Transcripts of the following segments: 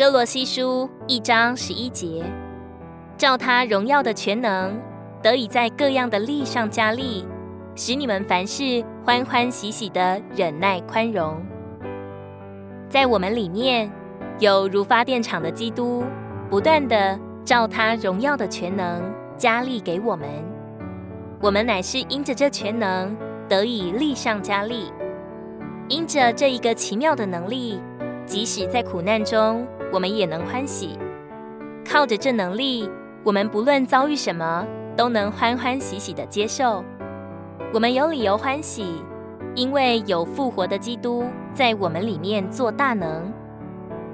哥罗西书一章十一节，照他荣耀的全能，得以在各样的力上加力，使你们凡事欢欢喜喜的忍耐宽容。在我们里面有如发电厂的基督，不断的照他荣耀的全能加力给我们。我们乃是因着这全能，得以力上加力。因着这一个奇妙的能力，即使在苦难中，我们也能欢喜。靠着这能力，我们不论遭遇什么，都能欢欢喜喜地接受。我们有理由欢喜，因为有复活的基督在我们里面做大能。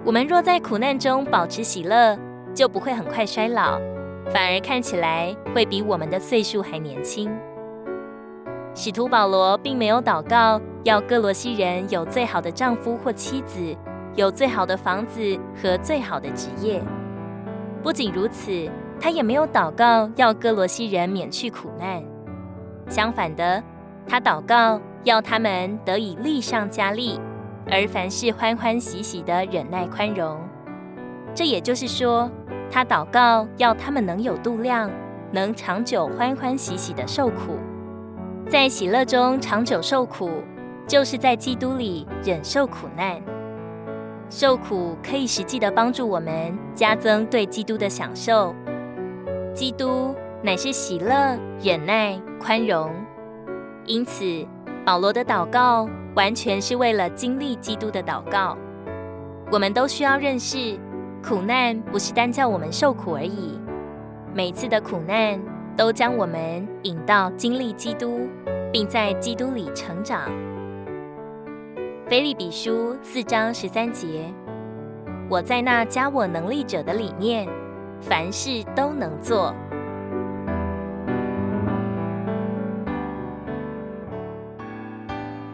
我们若在苦难中保持喜乐，就不会很快衰老，反而看起来会比我们的岁数还年轻。使徒保罗并没有祷告要歌罗西人有最好的丈夫或妻子，有最好的房子和最好的职业。不仅如此，他也没有祷告要歌罗西人免去苦难。相反的，他祷告要他们得以力上加力，而凡事欢欢喜喜的忍耐宽容。这也就是说，他祷告要他们能有度量，能长久欢欢喜喜的受苦。在喜乐中长久受苦，就是在基督里忍受苦难。受苦可以实际地帮助我们加增对基督的享受。基督乃是喜乐、忍耐、宽容，因此保罗的祷告完全是为了经历基督的祷告。我们都需要认识，苦难不是单叫我们受苦而已，每次的苦难，都将我们引到经历基督，并在基督里成长。腓利比书四章十三节，我在那加我能力者的里面，凡事都能做。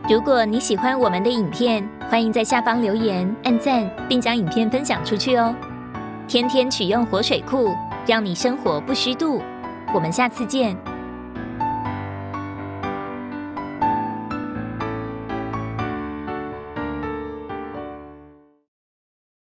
如果你喜欢我们的影片，欢迎在下方留言、按赞，并将影片分享出去哦。天天取用活水库，让你生活不虚度。我们下次见。